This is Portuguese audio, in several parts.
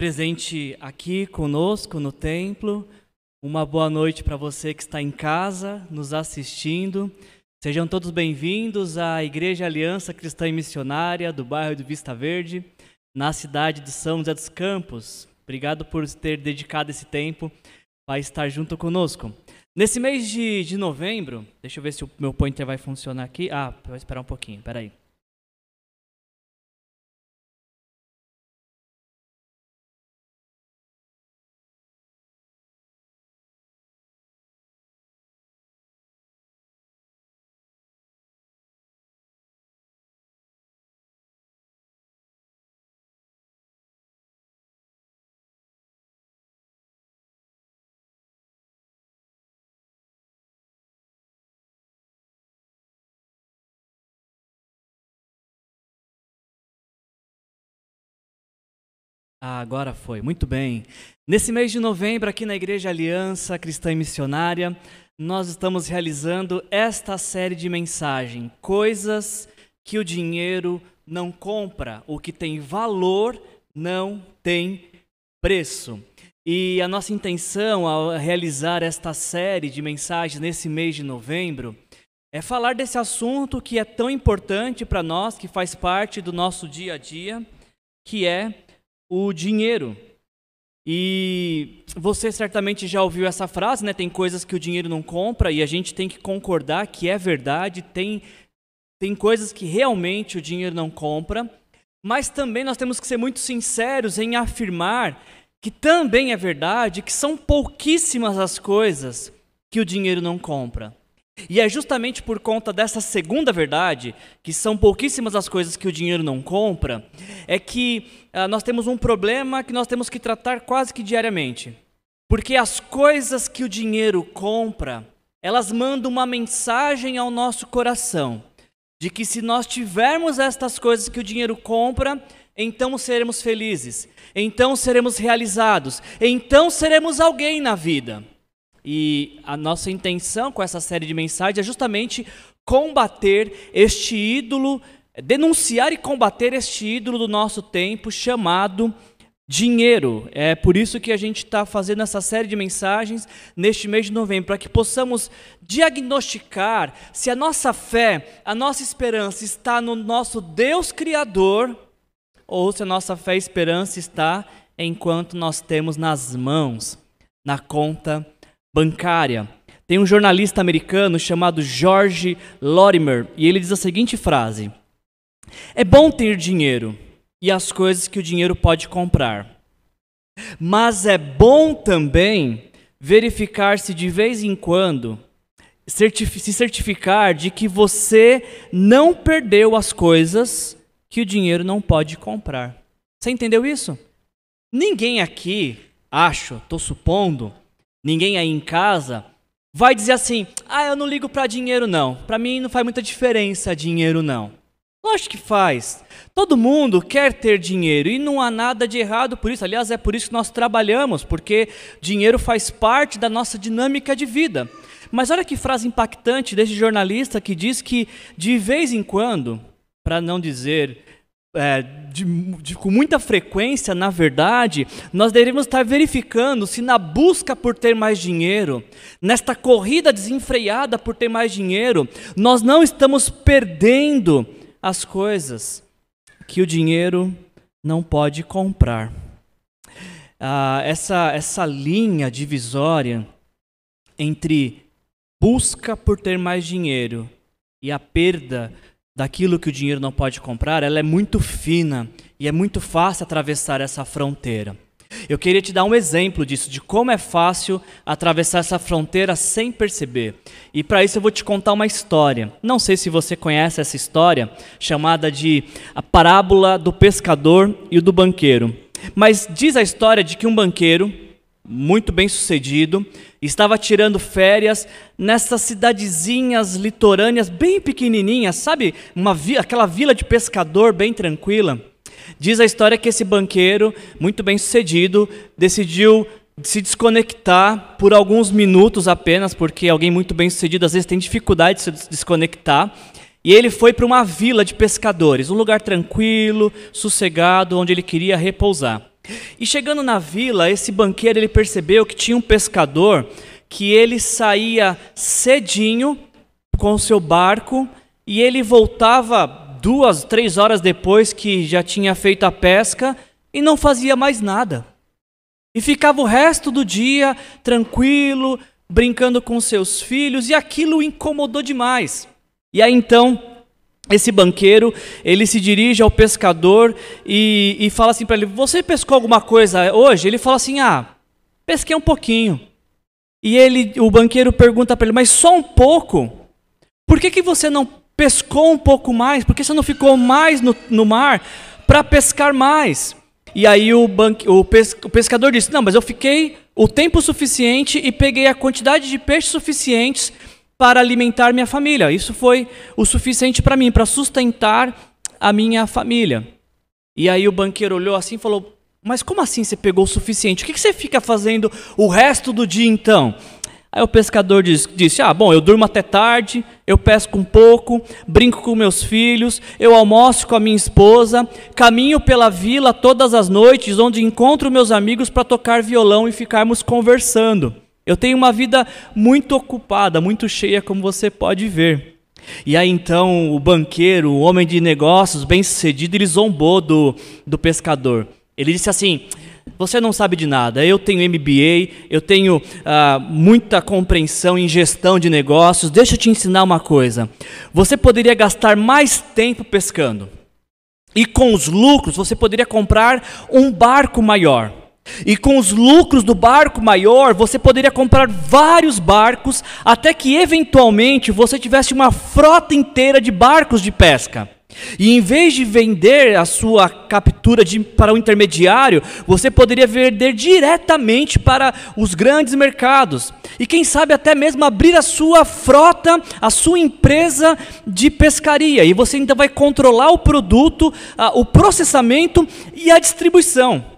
presente aqui conosco no templo. Uma boa noite para você que está em casa nos assistindo. Sejam todos bem-vindos à Igreja Aliança Cristã e Missionária do bairro do Vista Verde, na cidade de São José dos Campos. Obrigado por ter dedicado esse tempo para estar junto conosco. Nesse mês de, de novembro, deixa eu ver se o meu pointer vai funcionar aqui. Ah, vou esperar um pouquinho, peraí. Ah, agora foi. Muito bem. Nesse mês de novembro, aqui na Igreja Aliança Cristã e Missionária, nós estamos realizando esta série de mensagem: Coisas que o dinheiro não compra, o que tem valor não tem preço. E a nossa intenção ao realizar esta série de mensagens nesse mês de novembro é falar desse assunto que é tão importante para nós, que faz parte do nosso dia a dia, que é o dinheiro. E você certamente já ouviu essa frase, né? Tem coisas que o dinheiro não compra e a gente tem que concordar que é verdade, tem tem coisas que realmente o dinheiro não compra, mas também nós temos que ser muito sinceros em afirmar que também é verdade que são pouquíssimas as coisas que o dinheiro não compra. E é justamente por conta dessa segunda verdade, que são pouquíssimas as coisas que o dinheiro não compra, é que ah, nós temos um problema que nós temos que tratar quase que diariamente. Porque as coisas que o dinheiro compra, elas mandam uma mensagem ao nosso coração de que se nós tivermos estas coisas que o dinheiro compra, então seremos felizes, então seremos realizados, então seremos alguém na vida. E a nossa intenção com essa série de mensagens é justamente combater este ídolo, denunciar e combater este ídolo do nosso tempo chamado dinheiro. É por isso que a gente está fazendo essa série de mensagens neste mês de novembro, para que possamos diagnosticar se a nossa fé, a nossa esperança está no nosso Deus Criador ou se a nossa fé e esperança está enquanto nós temos nas mãos, na conta bancária. Tem um jornalista americano chamado George Lorimer e ele diz a seguinte frase: É bom ter dinheiro e as coisas que o dinheiro pode comprar, mas é bom também verificar se de vez em quando se certificar de que você não perdeu as coisas que o dinheiro não pode comprar. Você entendeu isso? Ninguém aqui, acho, estou supondo, ninguém aí em casa vai dizer assim: "Ah, eu não ligo para dinheiro não. Para mim não faz muita diferença dinheiro não". Lógico que faz. Todo mundo quer ter dinheiro e não há nada de errado por isso. Aliás, é por isso que nós trabalhamos, porque dinheiro faz parte da nossa dinâmica de vida. Mas olha que frase impactante desse jornalista que diz que de vez em quando, para não dizer é, de, de, com muita frequência, na verdade, nós devemos estar verificando se na busca por ter mais dinheiro, nesta corrida desenfreada por ter mais dinheiro, nós não estamos perdendo as coisas que o dinheiro não pode comprar. Ah, essa, essa linha divisória entre busca por ter mais dinheiro e a perda daquilo que o dinheiro não pode comprar, ela é muito fina e é muito fácil atravessar essa fronteira. Eu queria te dar um exemplo disso, de como é fácil atravessar essa fronteira sem perceber. E para isso eu vou te contar uma história. Não sei se você conhece essa história, chamada de a parábola do pescador e do banqueiro. Mas diz a história de que um banqueiro, muito bem sucedido, estava tirando férias nessas cidadezinhas litorâneas bem pequenininhas, sabe? Uma aquela vila de pescador bem tranquila. Diz a história que esse banqueiro, muito bem sucedido, decidiu se desconectar por alguns minutos apenas, porque alguém muito bem sucedido às vezes tem dificuldade de se desconectar. E ele foi para uma vila de pescadores, um lugar tranquilo, sossegado, onde ele queria repousar. E chegando na vila, esse banqueiro ele percebeu que tinha um pescador que ele saía cedinho com o seu barco e ele voltava duas, três horas depois que já tinha feito a pesca e não fazia mais nada. E ficava o resto do dia tranquilo, brincando com seus filhos, e aquilo incomodou demais. E aí então, esse banqueiro, ele se dirige ao pescador e, e fala assim para ele: Você pescou alguma coisa hoje? Ele fala assim: Ah, pesquei um pouquinho. E ele, o banqueiro pergunta para ele: Mas só um pouco? Por que, que você não pescou um pouco mais? Por que você não ficou mais no, no mar para pescar mais? E aí o, banque, o, pes, o pescador disse: Não, mas eu fiquei o tempo suficiente e peguei a quantidade de peixes suficientes para alimentar minha família. Isso foi o suficiente para mim, para sustentar a minha família. E aí o banqueiro olhou assim e falou: Mas como assim você pegou o suficiente? O que você fica fazendo o resto do dia então? Aí o pescador disse, Ah, bom, eu durmo até tarde, eu pesco um pouco, brinco com meus filhos, eu almoço com a minha esposa, caminho pela vila todas as noites, onde encontro meus amigos para tocar violão e ficarmos conversando. Eu tenho uma vida muito ocupada, muito cheia, como você pode ver. E aí então o banqueiro, o homem de negócios, bem sucedido, ele zombou do, do pescador. Ele disse assim: você não sabe de nada. Eu tenho MBA, eu tenho ah, muita compreensão em gestão de negócios. Deixa eu te ensinar uma coisa. Você poderia gastar mais tempo pescando. E com os lucros, você poderia comprar um barco maior. E com os lucros do barco maior, você poderia comprar vários barcos, até que eventualmente você tivesse uma frota inteira de barcos de pesca. E em vez de vender a sua captura de, para o intermediário, você poderia vender diretamente para os grandes mercados. E quem sabe até mesmo abrir a sua frota, a sua empresa de pescaria. E você ainda vai controlar o produto, o processamento e a distribuição.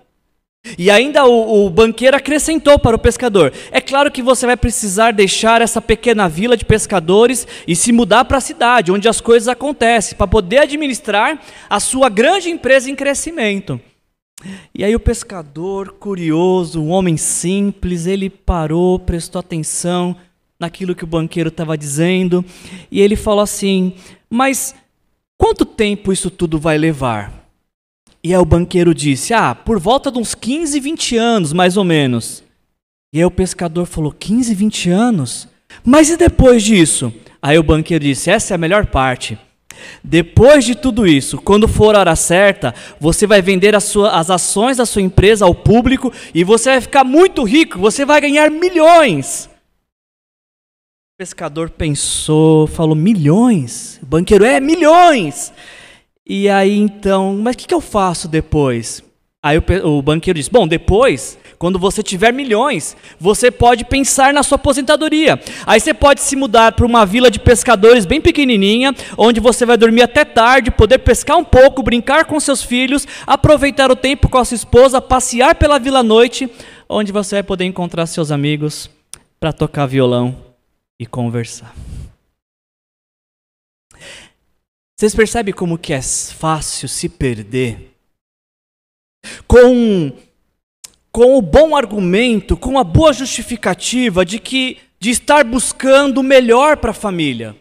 E ainda o, o, banqueiro acrescentou para o pescador: É claro que você vai precisar deixar essa pequena vila de pescadores e se mudar para a cidade, onde as coisas acontecem, para poder administrar a sua grande empresa em crescimento. E aí o pescador, curioso, um homem simples, ele parou, prestou atenção naquilo que o banqueiro estava dizendo, e ele falou assim: Mas quanto tempo isso tudo vai levar? E aí o banqueiro disse: Ah, por volta de uns 15, 20 anos, mais ou menos. E aí o pescador falou: 15, 20 anos? Mas e depois disso? Aí o banqueiro disse: Essa é a melhor parte. Depois de tudo isso, quando for a hora certa, você vai vender as, sua, as ações da sua empresa ao público e você vai ficar muito rico, você vai ganhar milhões. O pescador pensou, falou: milhões? O banqueiro, é, milhões! E aí então, mas o que, que eu faço depois? Aí o, o banqueiro diz: Bom, depois, quando você tiver milhões, você pode pensar na sua aposentadoria. Aí você pode se mudar para uma vila de pescadores bem pequenininha, onde você vai dormir até tarde, poder pescar um pouco, brincar com seus filhos, aproveitar o tempo com a sua esposa, passear pela vila à noite, onde você vai poder encontrar seus amigos para tocar violão e conversar. Vocês percebem como que é fácil se perder? Com, com o bom argumento, com a boa justificativa de que de estar buscando o melhor para a família.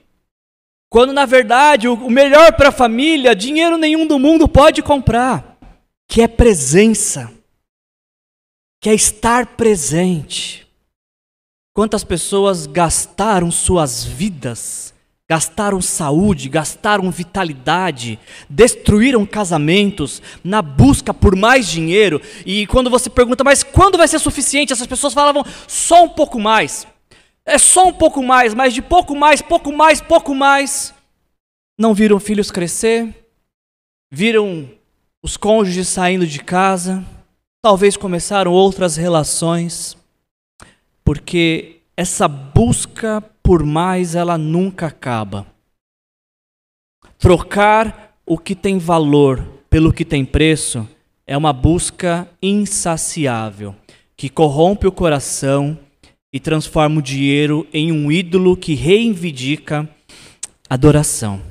Quando na verdade o melhor para a família, dinheiro nenhum do mundo pode comprar, que é presença, que é estar presente. Quantas pessoas gastaram suas vidas gastaram saúde, gastaram vitalidade, destruíram casamentos na busca por mais dinheiro. E quando você pergunta, mas quando vai ser suficiente? Essas pessoas falavam só um pouco mais. É só um pouco mais, mas de pouco mais, pouco mais, pouco mais. Não viram filhos crescer, viram os cônjuges saindo de casa, talvez começaram outras relações, porque essa busca por mais ela nunca acaba. Trocar o que tem valor pelo que tem preço é uma busca insaciável, que corrompe o coração e transforma o dinheiro em um ídolo que reivindica adoração.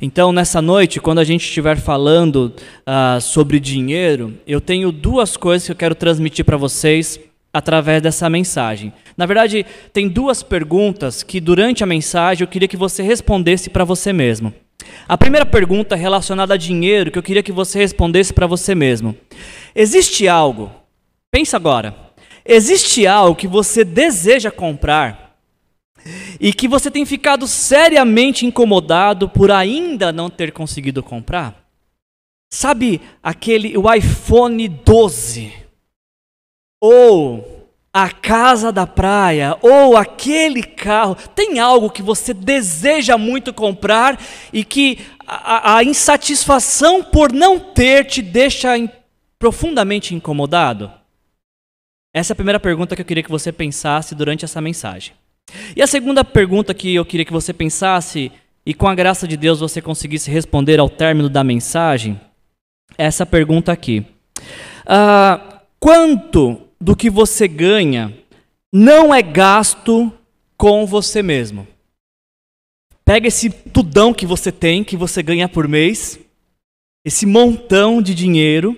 Então, nessa noite, quando a gente estiver falando uh, sobre dinheiro, eu tenho duas coisas que eu quero transmitir para vocês através dessa mensagem. Na verdade, tem duas perguntas que durante a mensagem eu queria que você respondesse para você mesmo. A primeira pergunta relacionada a dinheiro que eu queria que você respondesse para você mesmo. Existe algo? Pensa agora. Existe algo que você deseja comprar e que você tem ficado seriamente incomodado por ainda não ter conseguido comprar? Sabe aquele o iPhone 12? Ou a casa da praia, ou aquele carro, tem algo que você deseja muito comprar e que a, a insatisfação por não ter te deixa in, profundamente incomodado? Essa é a primeira pergunta que eu queria que você pensasse durante essa mensagem. E a segunda pergunta que eu queria que você pensasse, e com a graça de Deus você conseguisse responder ao término da mensagem, é essa pergunta aqui. Uh, quanto do que você ganha não é gasto com você mesmo? Pega esse tudão que você tem, que você ganha por mês, esse montão de dinheiro,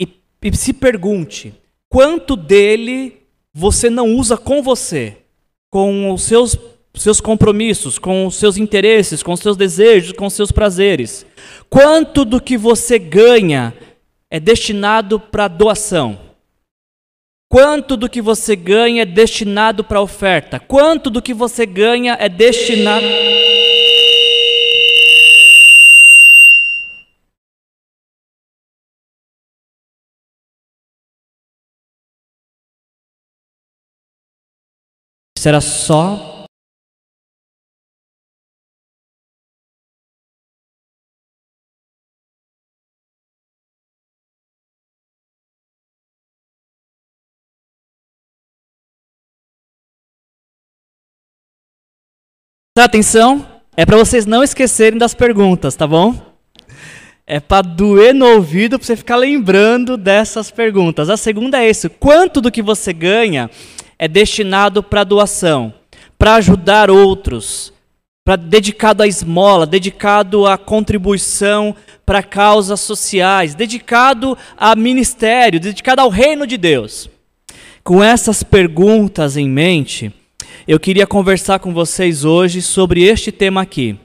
e, e se pergunte: quanto dele você não usa com você, com os seus, seus compromissos, com os seus interesses, com os seus desejos, com os seus prazeres? Quanto do que você ganha é destinado para doação? Quanto do que você ganha é destinado para oferta? Quanto do que você ganha é destinado. Será só atenção, é para vocês não esquecerem das perguntas, tá bom? É para doer no ouvido para você ficar lembrando dessas perguntas. A segunda é isso: quanto do que você ganha é destinado para doação, para ajudar outros, para dedicado à esmola, dedicado à contribuição para causas sociais, dedicado a ministério, dedicado ao reino de Deus. Com essas perguntas em mente, eu queria conversar com vocês hoje sobre este tema aqui.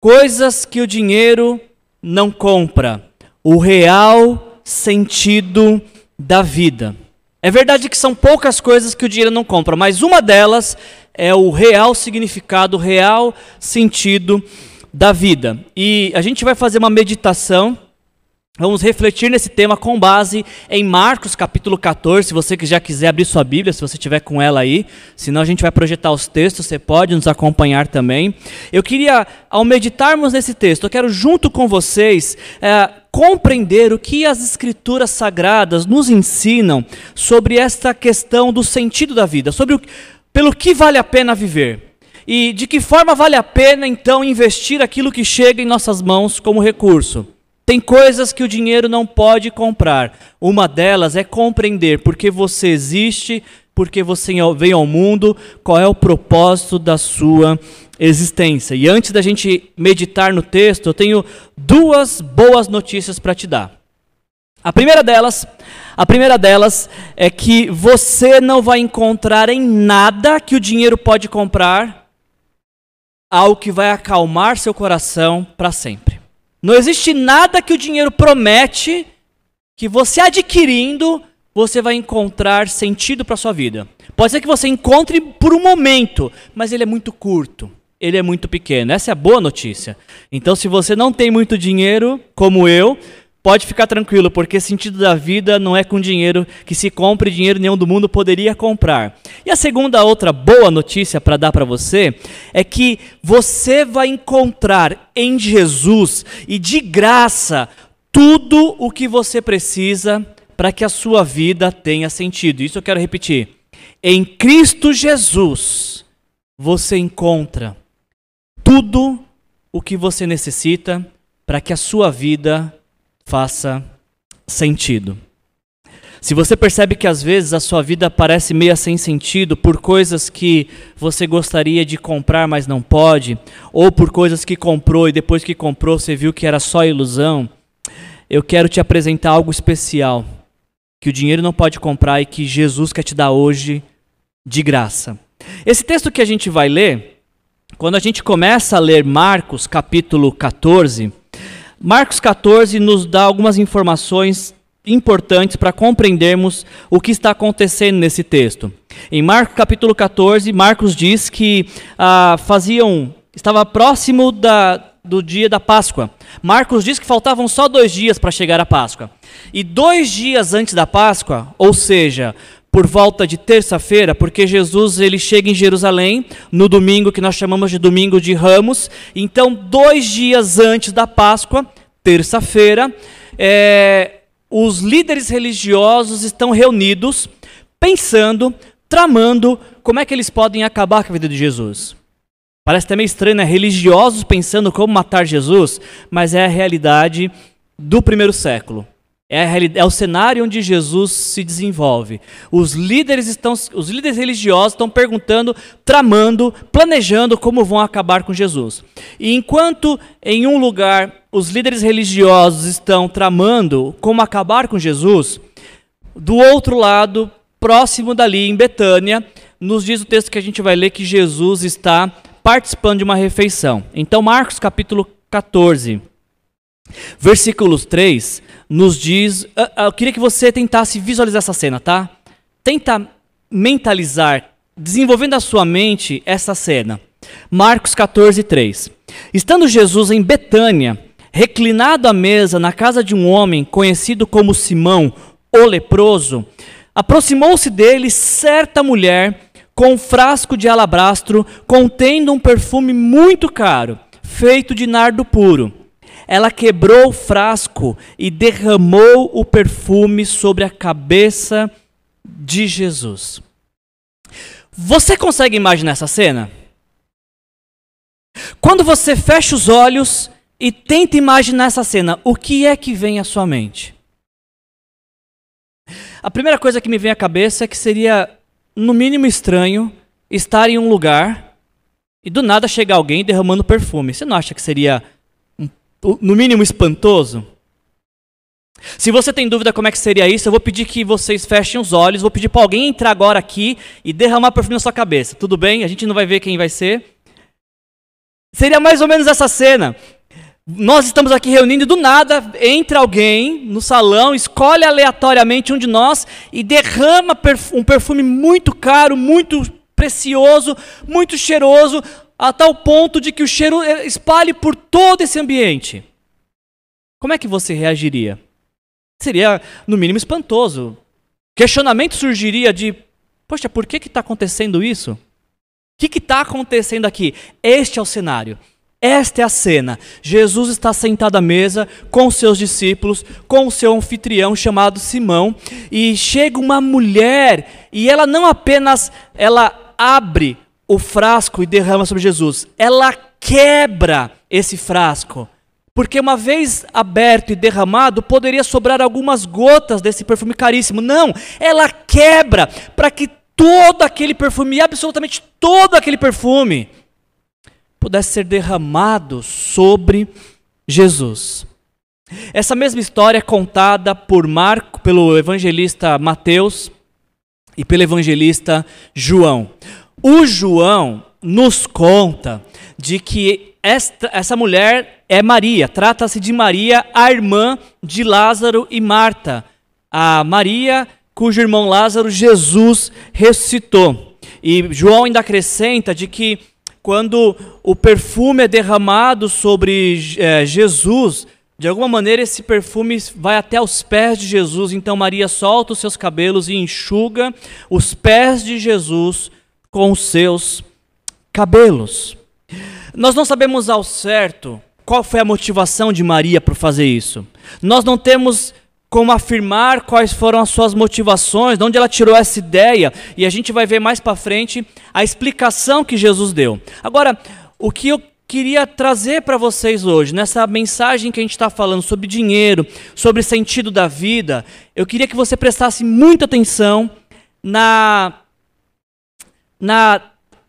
Coisas que o dinheiro não compra. O real sentido da vida. É verdade que são poucas coisas que o dinheiro não compra, mas uma delas é o real significado, o real sentido da vida. E a gente vai fazer uma meditação Vamos refletir nesse tema com base em Marcos capítulo 14. Se você já quiser abrir sua Bíblia, se você tiver com ela aí, senão a gente vai projetar os textos, você pode nos acompanhar também. Eu queria, ao meditarmos nesse texto, eu quero junto com vocês é, compreender o que as Escrituras Sagradas nos ensinam sobre esta questão do sentido da vida, sobre o, pelo que vale a pena viver. E de que forma vale a pena então investir aquilo que chega em nossas mãos como recurso. Tem coisas que o dinheiro não pode comprar. Uma delas é compreender por que você existe, por que você veio ao mundo, qual é o propósito da sua existência. E antes da gente meditar no texto, eu tenho duas boas notícias para te dar. A primeira delas, a primeira delas é que você não vai encontrar em nada que o dinheiro pode comprar algo que vai acalmar seu coração para sempre. Não existe nada que o dinheiro promete que você adquirindo você vai encontrar sentido para sua vida. Pode ser que você encontre por um momento, mas ele é muito curto, ele é muito pequeno. Essa é a boa notícia. Então, se você não tem muito dinheiro, como eu, Pode ficar tranquilo, porque sentido da vida não é com dinheiro que se compre, dinheiro nenhum do mundo poderia comprar. E a segunda outra boa notícia para dar para você é que você vai encontrar em Jesus e de graça tudo o que você precisa para que a sua vida tenha sentido. Isso eu quero repetir. Em Cristo Jesus você encontra tudo o que você necessita para que a sua vida faça sentido. Se você percebe que às vezes a sua vida parece meio sem sentido por coisas que você gostaria de comprar, mas não pode, ou por coisas que comprou e depois que comprou você viu que era só ilusão, eu quero te apresentar algo especial que o dinheiro não pode comprar e que Jesus quer te dar hoje de graça. Esse texto que a gente vai ler, quando a gente começa a ler Marcos capítulo 14, Marcos 14 nos dá algumas informações importantes para compreendermos o que está acontecendo nesse texto. Em Marcos capítulo 14, Marcos diz que ah, faziam, estava próximo da, do dia da Páscoa. Marcos diz que faltavam só dois dias para chegar à Páscoa. E dois dias antes da Páscoa, ou seja, por volta de terça-feira, porque Jesus ele chega em Jerusalém no domingo que nós chamamos de domingo de Ramos. Então, dois dias antes da Páscoa, terça-feira, é, os líderes religiosos estão reunidos, pensando, tramando como é que eles podem acabar com a vida de Jesus. Parece até meio estranho, né? Religiosos pensando como matar Jesus, mas é a realidade do primeiro século. É, é, o cenário onde Jesus se desenvolve. Os líderes estão, os líderes religiosos estão perguntando, tramando, planejando como vão acabar com Jesus. E enquanto em um lugar os líderes religiosos estão tramando como acabar com Jesus, do outro lado, próximo dali em Betânia, nos diz o texto que a gente vai ler que Jesus está participando de uma refeição. Então, Marcos capítulo 14, versículos 3 nos diz. Ah, ah, eu queria que você tentasse visualizar essa cena, tá? Tenta mentalizar, desenvolvendo a sua mente essa cena. Marcos 14, 3. Estando Jesus em Betânia, reclinado à mesa na casa de um homem conhecido como Simão, o leproso, aproximou-se dele certa mulher com um frasco de alabastro contendo um perfume muito caro, feito de nardo puro ela quebrou o frasco e derramou o perfume sobre a cabeça de Jesus. Você consegue imaginar essa cena? Quando você fecha os olhos e tenta imaginar essa cena, o que é que vem à sua mente? A primeira coisa que me vem à cabeça é que seria, no mínimo, estranho estar em um lugar e do nada chegar alguém derramando perfume. Você não acha que seria no mínimo espantoso? Se você tem dúvida como é que seria isso, eu vou pedir que vocês fechem os olhos, vou pedir para alguém entrar agora aqui e derramar perfume na sua cabeça. Tudo bem? A gente não vai ver quem vai ser. Seria mais ou menos essa cena. Nós estamos aqui reunindo e do nada entra alguém no salão, escolhe aleatoriamente um de nós e derrama um perfume muito caro, muito precioso, muito cheiroso a tal ponto de que o cheiro eh, espalhe por todo esse ambiente. Como é que você reagiria? Seria, no mínimo, espantoso. Questionamento surgiria de: poxa, por que está acontecendo isso? O que está acontecendo aqui? Este é o cenário. Esta é a cena. Jesus está sentado à mesa com seus discípulos, com o seu anfitrião chamado Simão, e chega uma mulher e ela não apenas ela abre o frasco e derrama sobre Jesus. Ela quebra esse frasco. Porque uma vez aberto e derramado, poderia sobrar algumas gotas desse perfume caríssimo. Não, ela quebra para que todo aquele perfume, absolutamente todo aquele perfume, pudesse ser derramado sobre Jesus. Essa mesma história é contada por Marco, pelo evangelista Mateus e pelo evangelista João. O João nos conta de que esta, essa mulher é Maria, trata-se de Maria, a irmã de Lázaro e Marta. A Maria, cujo irmão Lázaro Jesus ressuscitou. E João ainda acrescenta de que quando o perfume é derramado sobre é, Jesus, de alguma maneira esse perfume vai até os pés de Jesus. Então Maria solta os seus cabelos e enxuga os pés de Jesus com os seus cabelos. Nós não sabemos ao certo qual foi a motivação de Maria para fazer isso. Nós não temos como afirmar quais foram as suas motivações, de onde ela tirou essa ideia, e a gente vai ver mais para frente a explicação que Jesus deu. Agora, o que eu queria trazer para vocês hoje, nessa mensagem que a gente está falando sobre dinheiro, sobre sentido da vida, eu queria que você prestasse muita atenção na, na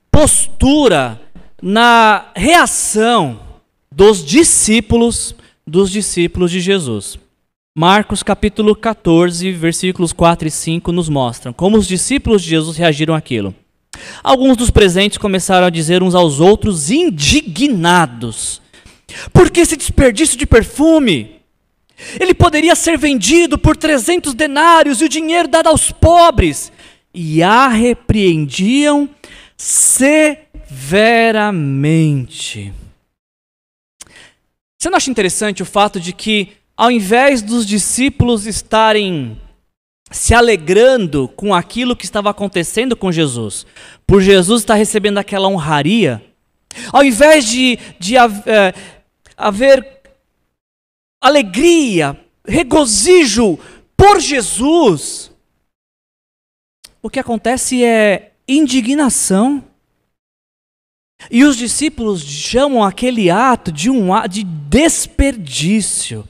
postura, na reação dos discípulos, dos discípulos de Jesus. Marcos capítulo 14, versículos 4 e 5 nos mostram como os discípulos de Jesus reagiram àquilo. Alguns dos presentes começaram a dizer uns aos outros, indignados: Por que esse desperdício de perfume? Ele poderia ser vendido por 300 denários e o dinheiro dado aos pobres. E a repreendiam severamente. Você não acha interessante o fato de que, ao invés dos discípulos estarem se alegrando com aquilo que estava acontecendo com Jesus, por Jesus estar recebendo aquela honraria, ao invés de, de é, haver alegria, regozijo por Jesus, o que acontece é indignação. E os discípulos chamam aquele ato de um ato de desperdício.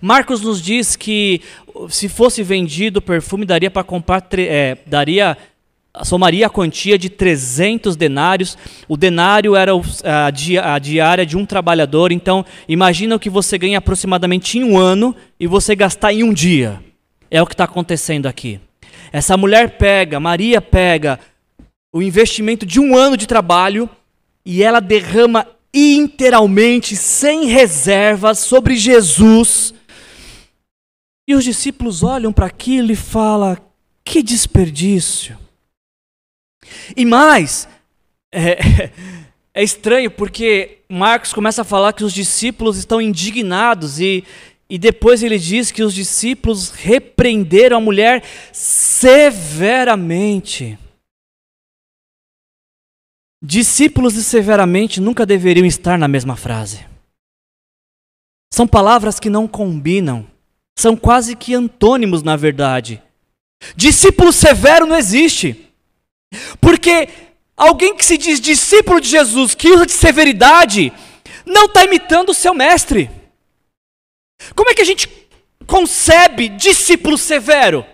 Marcos nos diz que se fosse vendido o perfume daria para comprar é, daria somaria a quantia de 300 denários. O denário era a, diária de um trabalhador, então imagina o que você ganha aproximadamente em um ano e você gastar em um dia. É o que está acontecendo aqui. Essa mulher pega, Maria pega o investimento de um ano de trabalho e ela derrama inteiramente, sem reservas, sobre Jesus. E os discípulos olham para aquilo e falam: que desperdício. E mais, é, é, estranho porque Marcos começa a falar que os discípulos estão indignados e, e depois ele diz que os discípulos repreenderam a mulher severamente. Discípulos e severamente nunca deveriam estar na mesma frase. São palavras que não combinam, são quase que antônimos, na verdade. Discípulo severo não existe, porque alguém que se diz discípulo de Jesus, que usa de severidade, não está imitando o seu mestre. Como é que a gente concebe discípulo severo?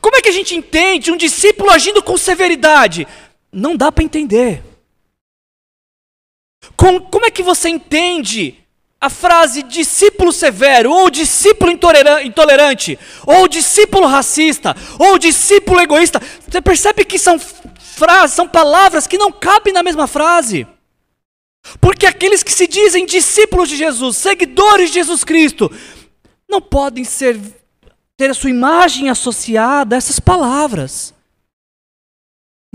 Como é que a gente entende um discípulo agindo com severidade? não dá para entender. Com, como é que você entende a frase discípulo severo, ou discípulo intolerante, ou discípulo racista, ou discípulo egoísta? Você percebe que são frases, são palavras que não cabem na mesma frase. Porque aqueles que se dizem discípulos de Jesus, seguidores de Jesus Cristo, não podem ser ter a sua imagem associada a essas palavras.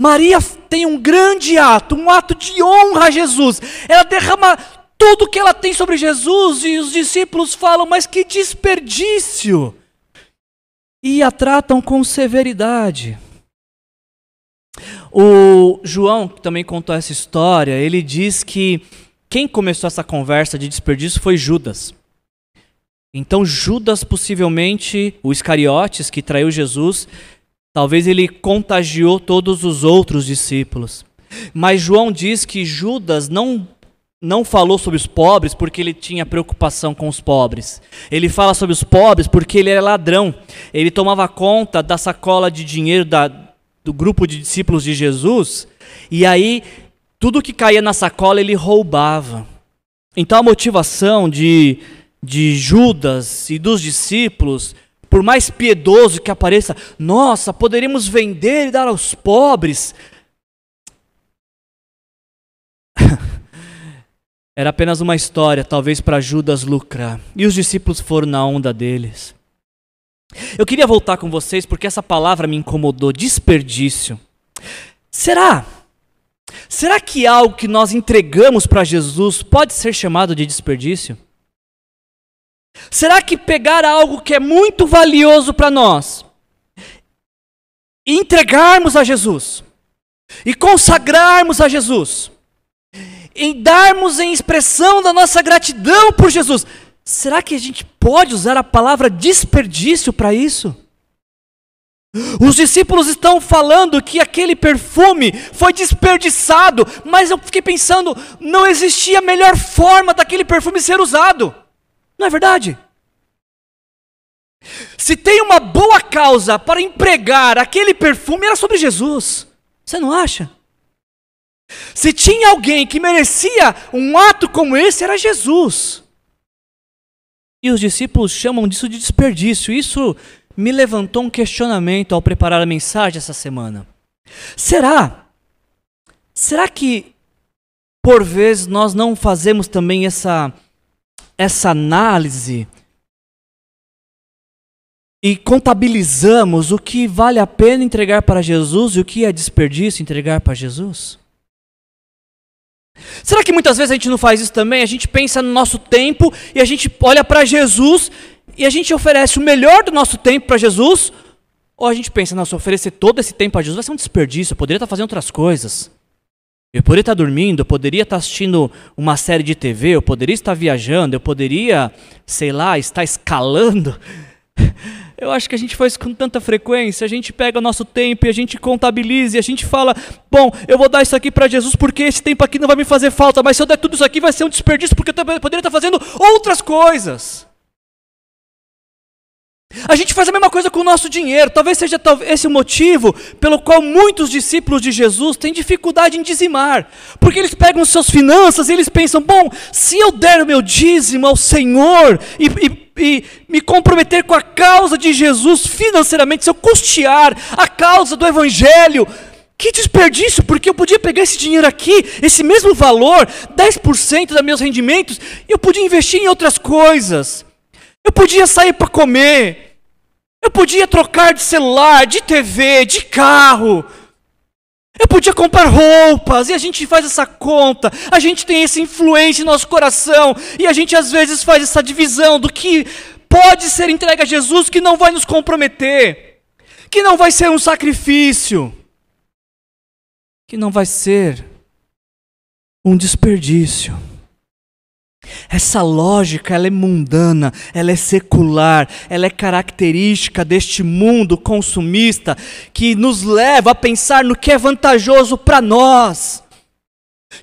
Maria tem um grande ato, um ato de honra a Jesus. Ela derrama tudo que ela tem sobre Jesus e os discípulos falam, mas que desperdício! E a tratam com severidade. O João, que também contou essa história, ele diz que quem começou essa conversa de desperdício foi Judas. Então Judas, possivelmente, o Iscariotes, que traiu Jesus, Talvez ele contagiou todos os outros discípulos. Mas João diz que Judas não não falou sobre os pobres porque ele tinha preocupação com os pobres. Ele fala sobre os pobres porque ele era ladrão. Ele tomava conta da sacola de dinheiro da, do grupo de discípulos de Jesus e aí tudo que caía na sacola ele roubava. Então a motivação de, de Judas e dos discípulos por mais piedoso que apareça, nossa, poderíamos vender e dar aos pobres. Era apenas uma história, talvez para Judas lucrar. E os discípulos foram na onda deles. Eu queria voltar com vocês porque essa palavra me incomodou desperdício. Será? Será que algo que nós entregamos para Jesus pode ser chamado de desperdício? Será que pegar algo que é muito valioso para nós e entregarmos a Jesus e consagrarmos a Jesus e darmos em expressão da nossa gratidão por Jesus, será que a gente pode usar a palavra desperdício para isso? Os discípulos estão falando que aquele perfume foi desperdiçado, mas eu fiquei pensando, não existia melhor forma daquele perfume ser usado. Não é verdade? Se tem uma boa causa para empregar aquele perfume, era sobre Jesus. Você não acha? Se tinha alguém que merecia um ato como esse, era Jesus. E os discípulos chamam disso de desperdício. Isso me levantou um questionamento ao preparar a mensagem essa semana. Será? Será que por vezes nós não fazemos também essa essa análise e contabilizamos o que vale a pena entregar para Jesus e o que é desperdício entregar para Jesus? Será que muitas vezes a gente não faz isso também? A gente pensa no nosso tempo e a gente olha para Jesus e a gente oferece o melhor do nosso tempo para Jesus? Ou a gente pensa, nossa, oferecer todo esse tempo a Jesus vai ser um desperdício, eu poderia estar fazendo outras coisas. Eu poderia estar dormindo, eu poderia estar assistindo uma série de TV, eu poderia estar viajando, eu poderia, sei lá, estar escalando. Eu acho que a gente faz com tanta frequência, a gente pega o nosso tempo e a gente contabiliza e a gente fala: bom, eu vou dar isso aqui para Jesus porque esse tempo aqui não vai me fazer falta, mas se eu der tudo isso aqui vai ser um desperdício porque eu poderia estar fazendo outras coisas. A gente faz a mesma coisa com o nosso dinheiro. Talvez seja esse o motivo pelo qual muitos discípulos de Jesus têm dificuldade em dizimar. Porque eles pegam suas finanças e eles pensam: bom, se eu der o meu dízimo ao Senhor e, e, e me comprometer com a causa de Jesus financeiramente, se eu custear a causa do Evangelho, que desperdício, porque eu podia pegar esse dinheiro aqui, esse mesmo valor, 10% dos meus rendimentos, e eu podia investir em outras coisas. Eu podia sair para comer. Eu podia trocar de celular, de TV, de carro. Eu podia comprar roupas, e a gente faz essa conta, a gente tem essa influência em nosso coração, e a gente às vezes faz essa divisão do que pode ser entregue a Jesus, que não vai nos comprometer, que não vai ser um sacrifício, que não vai ser um desperdício. Essa lógica, ela é mundana, ela é secular, ela é característica deste mundo consumista que nos leva a pensar no que é vantajoso para nós,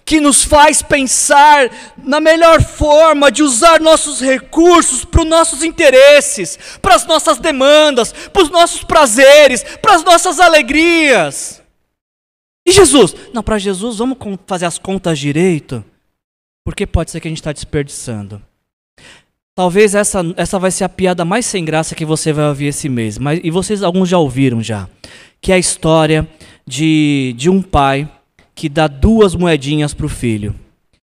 que nos faz pensar na melhor forma de usar nossos recursos para os nossos interesses, para as nossas demandas, para os nossos prazeres, para as nossas alegrias. E Jesus? Não, para Jesus, vamos fazer as contas direito. Porque pode ser que a gente está desperdiçando. Talvez essa, essa vai ser a piada mais sem graça que você vai ouvir esse mês. Mas, e vocês, alguns já ouviram já. Que é a história de, de um pai que dá duas moedinhas para o filho.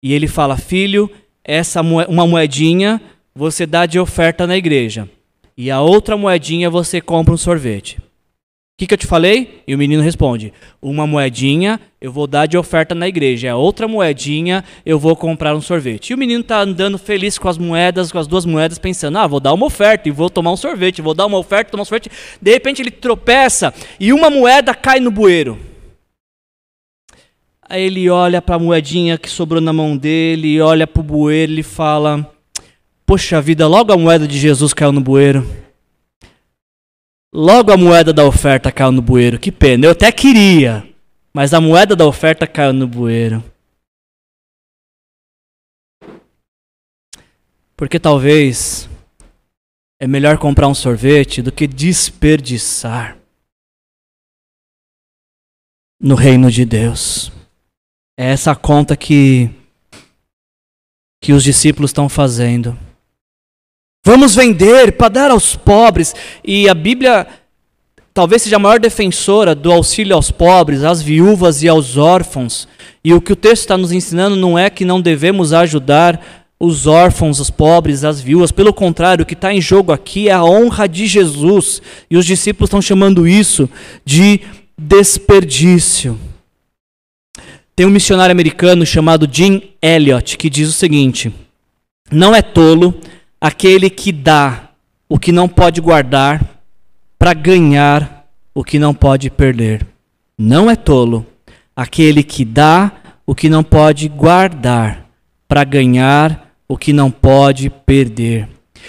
E ele fala: Filho, essa uma moedinha você dá de oferta na igreja. E a outra moedinha você compra um sorvete. O que, que eu te falei? E o menino responde: Uma moedinha eu vou dar de oferta na igreja, outra moedinha eu vou comprar um sorvete. E o menino está andando feliz com as moedas, com as duas moedas, pensando: Ah, vou dar uma oferta e vou tomar um sorvete, vou dar uma oferta, tomar um sorvete. De repente ele tropeça e uma moeda cai no bueiro. Aí ele olha para a moedinha que sobrou na mão dele, olha para o bueiro e fala: Poxa vida, logo a moeda de Jesus caiu no bueiro. Logo a moeda da oferta caiu no bueiro. Que pena. Eu até queria, mas a moeda da oferta caiu no bueiro. Porque talvez é melhor comprar um sorvete do que desperdiçar no reino de Deus. É essa conta que que os discípulos estão fazendo. Vamos vender para dar aos pobres. E a Bíblia talvez seja a maior defensora do auxílio aos pobres, às viúvas e aos órfãos. E o que o texto está nos ensinando não é que não devemos ajudar os órfãos, os pobres, as viúvas. Pelo contrário, o que está em jogo aqui é a honra de Jesus. E os discípulos estão chamando isso de desperdício. Tem um missionário americano chamado Jim Elliot que diz o seguinte: Não é tolo aquele que dá o que não pode guardar para ganhar o que não pode perder. Não é tolo aquele que dá o que não pode guardar para ganhar o que não pode perder.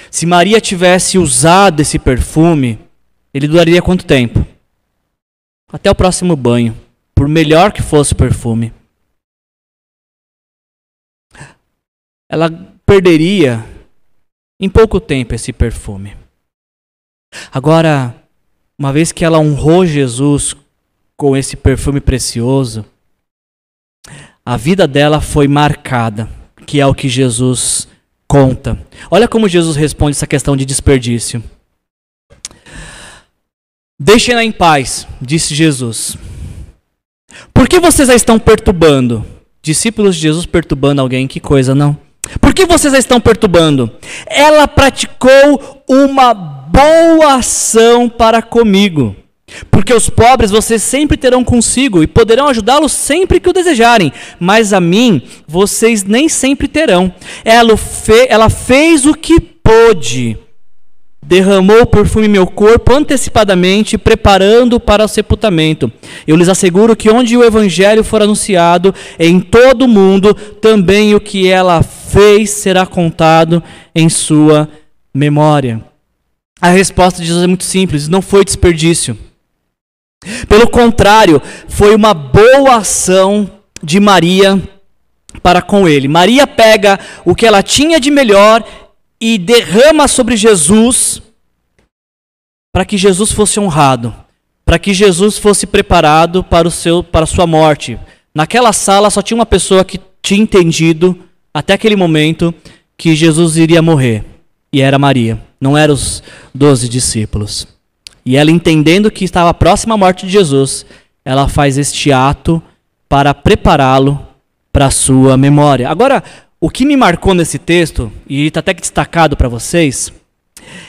Se Maria tivesse usado esse perfume, Ele duraria quanto tempo? Até o próximo banho, por melhor que fosse o perfume. Ela perderia em pouco tempo esse perfume. Agora, uma vez que ela honrou Jesus com esse perfume precioso, a vida dela foi marcada, que é o que Jesus conta. Olha como Jesus responde essa questão de desperdício. Deixem-na em paz, disse Jesus. Por que vocês a estão perturbando? Discípulos de Jesus perturbando alguém, que coisa, não? Por que vocês a estão perturbando? Ela praticou uma boa ação para comigo. Porque os pobres vocês sempre terão consigo e poderão ajudá-los sempre que o desejarem, mas a mim vocês nem sempre terão. Ela, fe ela fez o que pôde derramou perfume em meu corpo antecipadamente, preparando para o sepultamento. Eu lhes asseguro que onde o evangelho for anunciado em todo o mundo, também o que ela fez será contado em sua memória. A resposta de Jesus é muito simples: não foi desperdício. Pelo contrário, foi uma boa ação de Maria para com ele. Maria pega o que ela tinha de melhor e derrama sobre Jesus para que Jesus fosse honrado, para que Jesus fosse preparado para o seu para a sua morte. Naquela sala só tinha uma pessoa que tinha entendido até aquele momento que Jesus iria morrer, e era Maria, não eram os doze discípulos. E ela entendendo que estava próxima à morte de Jesus, ela faz este ato para prepará-lo para a sua memória. Agora, o que me marcou nesse texto, e está até que destacado para vocês,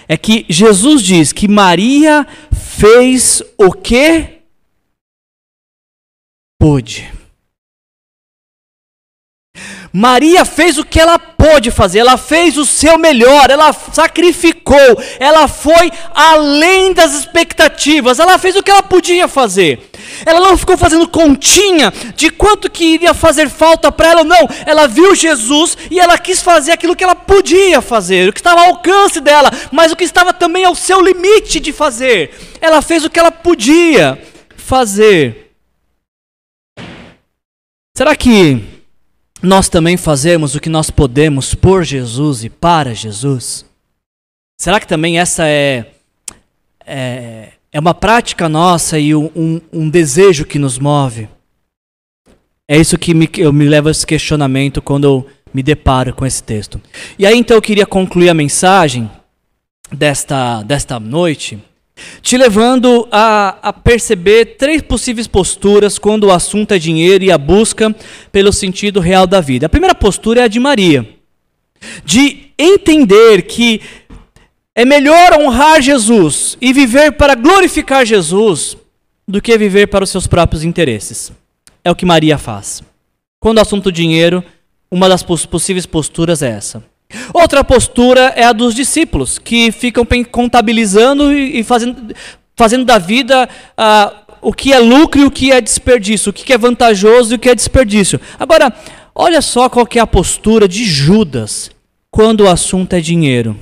é que Jesus diz que Maria fez o que pôde. Maria fez o que ela pôde fazer, ela fez o seu melhor, ela sacrificou, ela foi além das expectativas, ela fez o que ela podia fazer. Ela não ficou fazendo continha de quanto que iria fazer falta para ela, não. Ela viu Jesus e ela quis fazer aquilo que ela podia fazer, o que estava ao alcance dela, mas o que estava também ao seu limite de fazer. Ela fez o que ela podia fazer. Será que nós também fazemos o que nós podemos por Jesus e para Jesus? Será que também essa é, é, é uma prática nossa e um, um, desejo que nos move? É isso que me, eu me leva a esse questionamento quando eu me deparo com esse texto. E aí então eu queria concluir a mensagem desta, desta noite te levando a, a, perceber três possíveis posturas quando o assunto é dinheiro e a busca pelo sentido real da vida. A primeira postura é a de Maria, de entender que é melhor honrar Jesus e viver para glorificar Jesus do que viver para os seus próprios interesses. É o que Maria faz. Quando o assunto dinheiro, uma das possíveis posturas é essa. Outra postura é a dos discípulos, que ficam contabilizando e fazendo, fazendo da vida uh, o que é lucro e o que é desperdício, o que é vantajoso e o que é desperdício. Agora, olha só qual é a postura de Judas quando o assunto é dinheiro.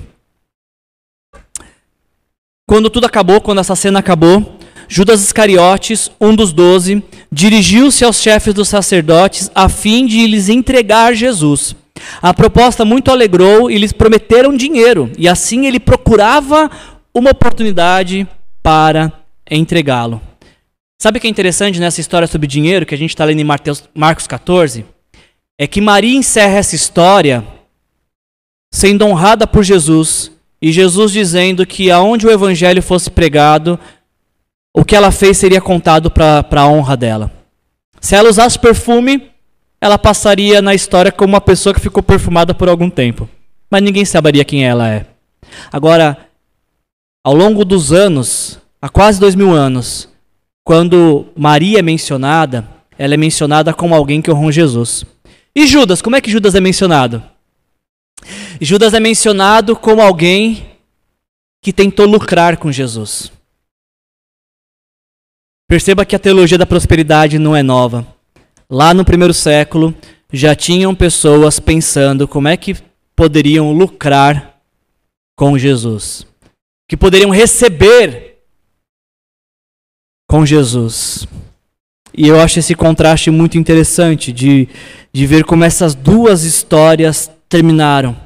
Quando tudo acabou, quando essa cena acabou, Judas Iscariotes, um dos doze, dirigiu-se aos chefes dos sacerdotes a fim de lhes entregar Jesus. A proposta muito alegrou e lhes prometeram dinheiro, e assim ele procurava uma oportunidade para entregá-lo. Sabe o que é interessante nessa história sobre dinheiro que a gente está lendo em Mateus, Marcos 14? É que Maria encerra essa história sendo honrada por Jesus e Jesus dizendo que aonde o evangelho fosse pregado, o que ela fez seria contado para a honra dela. Se ela usasse perfume, ela passaria na história como uma pessoa que ficou perfumada por algum tempo. Mas ninguém saberia quem ela é. Agora, ao longo dos anos, há quase dois mil anos, quando Maria é mencionada, ela é mencionada como alguém que honrou Jesus. E Judas, como é que Judas é mencionado? Judas é mencionado como alguém que tentou lucrar com Jesus. Perceba que a teologia da prosperidade não é nova. Lá no primeiro século, já tinham pessoas pensando como é que poderiam lucrar com Jesus, que poderiam receber com Jesus. E eu acho esse contraste muito interessante de, de ver como essas duas histórias terminaram.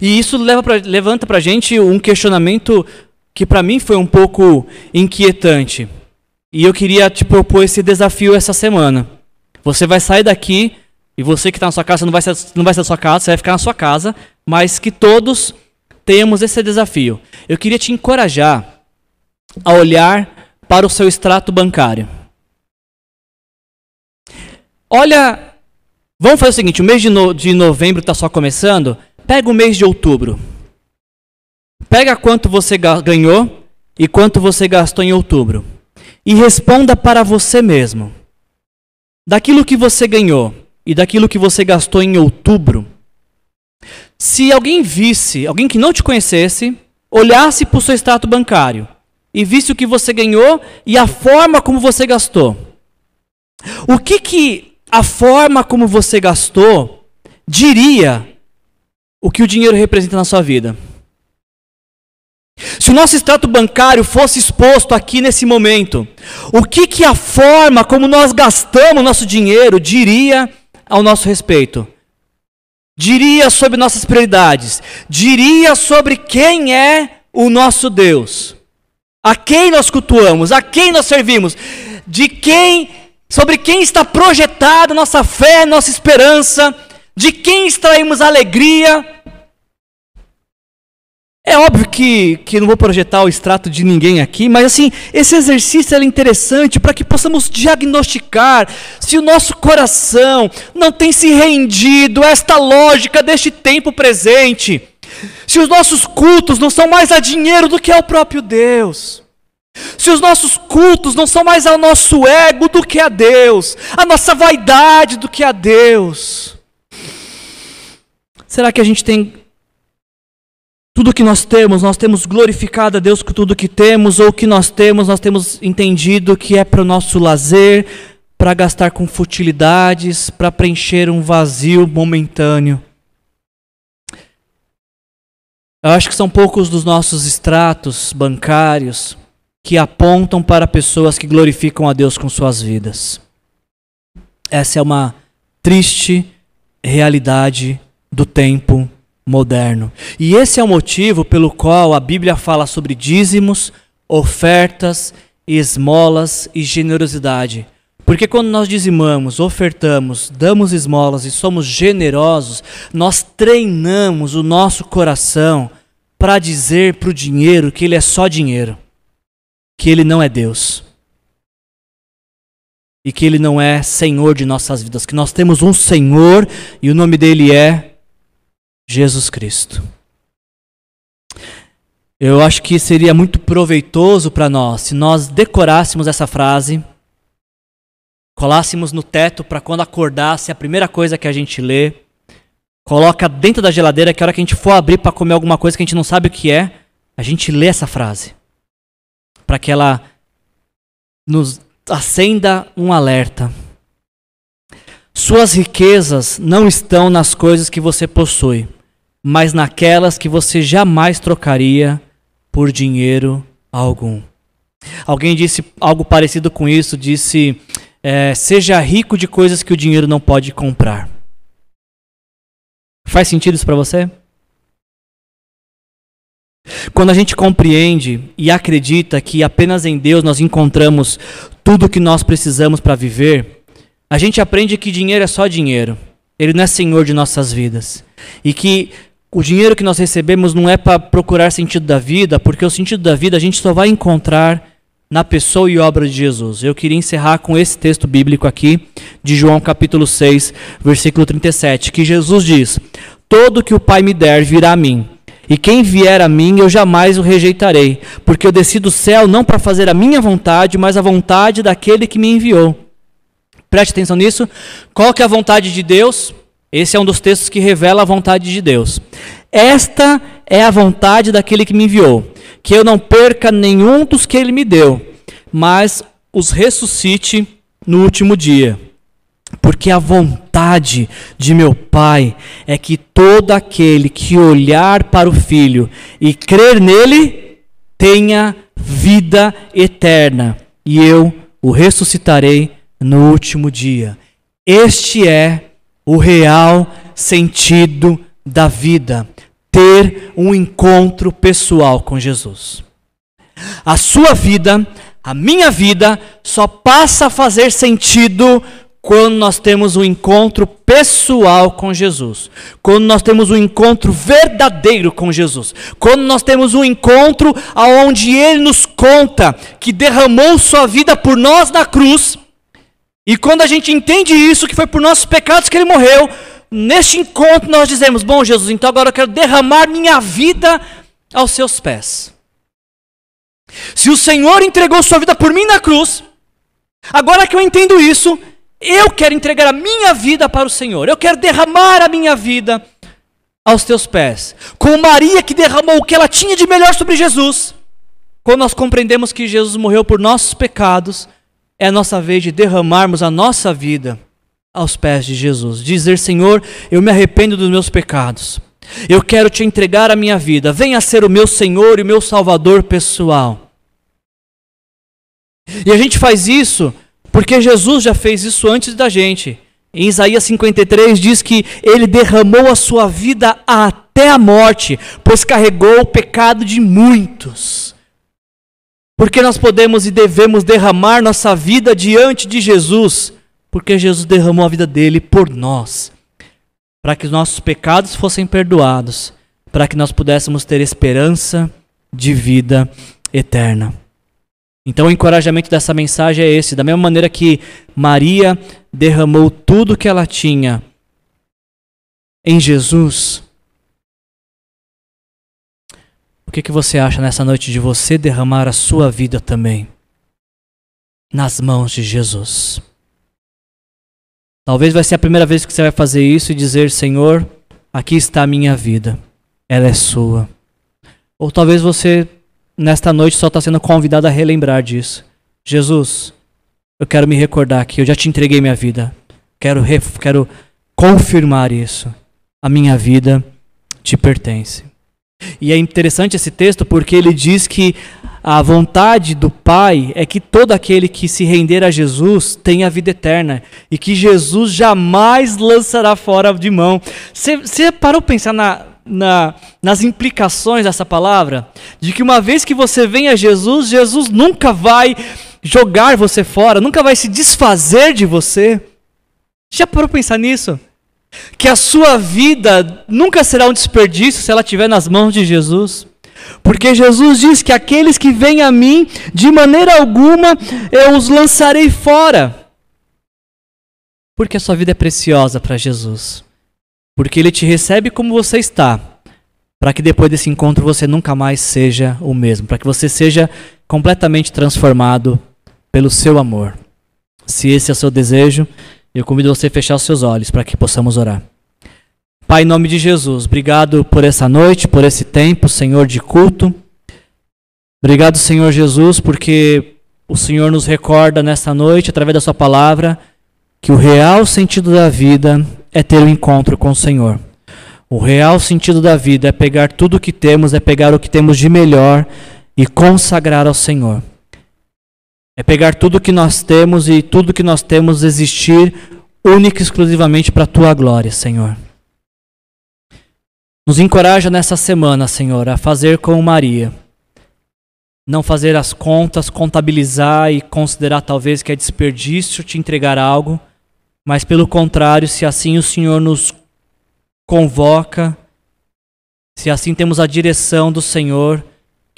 E isso leva pra, levanta para a gente um questionamento que para mim foi um pouco inquietante. E eu queria te propor esse desafio essa semana. Você vai sair daqui, e você que está na sua casa não vai, ser, não vai ser na sua casa, você vai ficar na sua casa, mas que todos tenhamos esse desafio. Eu queria te encorajar a olhar para o seu extrato bancário. Olha, vamos fazer o seguinte: o mês de, no, de novembro está só começando. Pega o mês de outubro. Pega quanto você ganhou e quanto você gastou em outubro. E responda para você mesmo. Daquilo que você ganhou e daquilo que você gastou em outubro, se alguém visse, alguém que não te conhecesse, olhasse para o seu extrato bancário e visse o que você ganhou e a forma como você gastou, o que que a forma como você gastou diria o que o dinheiro representa na sua vida. Se o nosso extrato bancário fosse exposto aqui nesse momento, o que, que a forma como nós gastamos nosso dinheiro diria ao nosso respeito? Diria sobre nossas prioridades, diria sobre quem é o nosso Deus, a quem nós cultuamos, a quem nós servimos, de quem, sobre quem está projetada nossa fé, nossa esperança, de quem extraímos alegria. É óbvio que, que não vou projetar o extrato de ninguém aqui, mas assim, esse exercício é interessante para que possamos diagnosticar se o nosso coração não tem se rendido a esta lógica deste tempo presente. Se os nossos cultos não são mais a dinheiro do que ao próprio Deus. Se os nossos cultos não são mais ao nosso ego do que a Deus, a nossa vaidade do que a Deus. Será que a gente tem tudo que nós temos, nós temos glorificado a Deus com tudo que temos, ou o que nós temos, nós temos entendido que é para o nosso lazer, para gastar com futilidades, para preencher um vazio momentâneo. Eu acho que são poucos dos nossos extratos bancários que apontam para pessoas que glorificam a Deus com suas vidas. Essa é uma triste realidade do tempo moderno. E esse é o motivo pelo qual a Bíblia fala sobre dízimos, ofertas, esmolas e generosidade. Porque quando nós dizimamos, ofertamos, damos esmolas e somos generosos, nós treinamos o nosso coração para dizer para o dinheiro que ele é só dinheiro, que ele não é Deus e que ele não é Senhor de nossas vidas, que nós temos um Senhor e o nome dele é Jesus Cristo. Eu acho que seria muito proveitoso para nós se nós decorássemos essa frase, colássemos no teto para quando acordasse a primeira coisa que a gente lê, coloca dentro da geladeira que a hora que a gente for abrir para comer alguma coisa que a gente não sabe o que é, a gente lê essa frase. Para que ela nos acenda um alerta. Suas riquezas não estão nas coisas que você possui mas naquelas que você jamais trocaria por dinheiro algum. Alguém disse algo parecido com isso, disse: é, seja rico de coisas que o dinheiro não pode comprar. Faz sentido isso para você? Quando a gente compreende e acredita que apenas em Deus nós encontramos tudo o que nós precisamos para viver, a gente aprende que dinheiro é só dinheiro. Ele não é senhor de nossas vidas. E que o dinheiro que nós recebemos não é para procurar sentido da vida, porque o sentido da vida a gente só vai encontrar na pessoa e obra de Jesus. Eu queria encerrar com esse texto bíblico aqui, de João capítulo 6, versículo 37, que Jesus diz: Todo que o Pai me der virá a mim, e quem vier a mim eu jamais o rejeitarei, porque eu desci do céu não para fazer a minha vontade, mas a vontade daquele que me enviou. Preste atenção nisso. Qual que é a vontade de Deus? Esse é um dos textos que revela a vontade de Deus. Esta é a vontade daquele que me enviou, que eu não perca nenhum dos que ele me deu, mas os ressuscite no último dia. Porque a vontade de meu Pai é que todo aquele que olhar para o Filho e crer nele tenha vida eterna, e eu o ressuscitarei no último dia. Este é o real sentido da vida, ter um encontro pessoal com Jesus. A sua vida, a minha vida, só passa a fazer sentido quando nós temos um encontro pessoal com Jesus, quando nós temos um encontro verdadeiro com Jesus, quando nós temos um encontro aonde Ele nos conta que derramou sua vida por nós na cruz, e quando a gente entende isso, que foi por nossos pecados que Ele morreu, neste encontro nós dizemos: Bom, Jesus, então agora eu quero derramar minha vida aos seus pés. Se o Senhor entregou sua vida por mim na cruz, agora que eu entendo isso, eu quero entregar a minha vida para o Senhor. Eu quero derramar a minha vida aos teus pés. Com Maria que derramou o que ela tinha de melhor sobre Jesus. Quando nós compreendemos que Jesus morreu por nossos pecados, é a nossa vez de derramarmos a nossa vida aos pés de Jesus. Dizer, Senhor, eu me arrependo dos meus pecados. Eu quero te entregar a minha vida. Venha ser o meu Senhor e o meu Salvador pessoal. E a gente faz isso porque Jesus já fez isso antes da gente. Em Isaías 53 diz que ele derramou a sua vida até a morte, pois carregou o pecado de muitos. Porque nós podemos e devemos derramar nossa vida diante de Jesus, porque Jesus derramou a vida dele por nós, para que os nossos pecados fossem perdoados, para que nós pudéssemos ter esperança de vida eterna. Então o encorajamento dessa mensagem é esse: da mesma maneira que Maria derramou tudo que ela tinha em Jesus, o que, que você acha nessa noite de você derramar a sua vida também nas mãos de Jesus? Talvez vai ser a primeira vez que você vai fazer isso e dizer: Senhor, aqui está a minha vida, ela é sua. Ou talvez você nesta noite só está sendo convidado a relembrar disso. Jesus, eu quero me recordar que eu já te entreguei minha vida. Quero, quero confirmar isso. A minha vida te pertence. E é interessante esse texto porque ele diz que a vontade do Pai é que todo aquele que se render a Jesus tenha vida eterna e que Jesus jamais lançará fora de mão. Você parou pensar na, na, nas implicações dessa palavra, de que uma vez que você vem a Jesus, Jesus nunca vai jogar você fora, nunca vai se desfazer de você. Já parou pensar nisso? Que a sua vida nunca será um desperdício se ela estiver nas mãos de Jesus. Porque Jesus diz que aqueles que vêm a mim, de maneira alguma eu os lançarei fora. Porque a sua vida é preciosa para Jesus. Porque ele te recebe como você está, para que depois desse encontro você nunca mais seja o mesmo, para que você seja completamente transformado pelo seu amor. Se esse é o seu desejo, eu convido você a fechar os seus olhos para que possamos orar. Pai, em nome de Jesus, obrigado por essa noite, por esse tempo, Senhor, de culto. Obrigado, Senhor Jesus, porque o Senhor nos recorda nesta noite, através da Sua palavra, que o real sentido da vida é ter um encontro com o Senhor. O real sentido da vida é pegar tudo o que temos, é pegar o que temos de melhor e consagrar ao Senhor. É pegar tudo que nós temos e tudo que nós temos existir única e exclusivamente para a tua glória, Senhor. Nos encoraja nessa semana, Senhor, a fazer como Maria. Não fazer as contas, contabilizar e considerar talvez que é desperdício te entregar algo mas pelo contrário, se assim o Senhor nos convoca, se assim temos a direção do Senhor,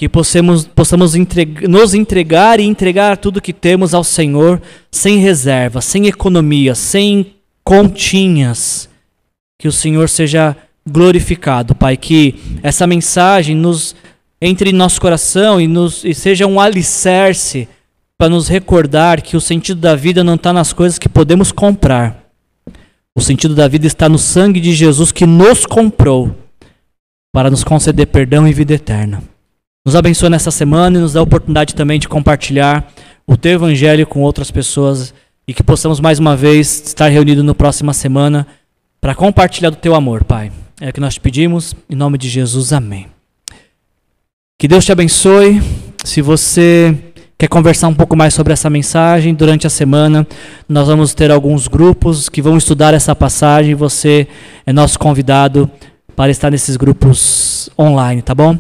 que possamos, possamos entregar, nos entregar e entregar tudo que temos ao Senhor sem reserva, sem economia, sem continhas. Que o Senhor seja glorificado, Pai, que essa mensagem nos entre em nosso coração e, nos, e seja um alicerce para nos recordar que o sentido da vida não está nas coisas que podemos comprar. O sentido da vida está no sangue de Jesus que nos comprou para nos conceder perdão e vida eterna. Nos abençoe nessa semana e nos dá a oportunidade também de compartilhar o teu evangelho com outras pessoas e que possamos mais uma vez estar reunidos na próxima semana para compartilhar do teu amor, Pai. É o que nós te pedimos, em nome de Jesus, amém. Que Deus te abençoe se você quer conversar um pouco mais sobre essa mensagem, durante a semana nós vamos ter alguns grupos que vão estudar essa passagem. Você é nosso convidado para estar nesses grupos online, tá bom?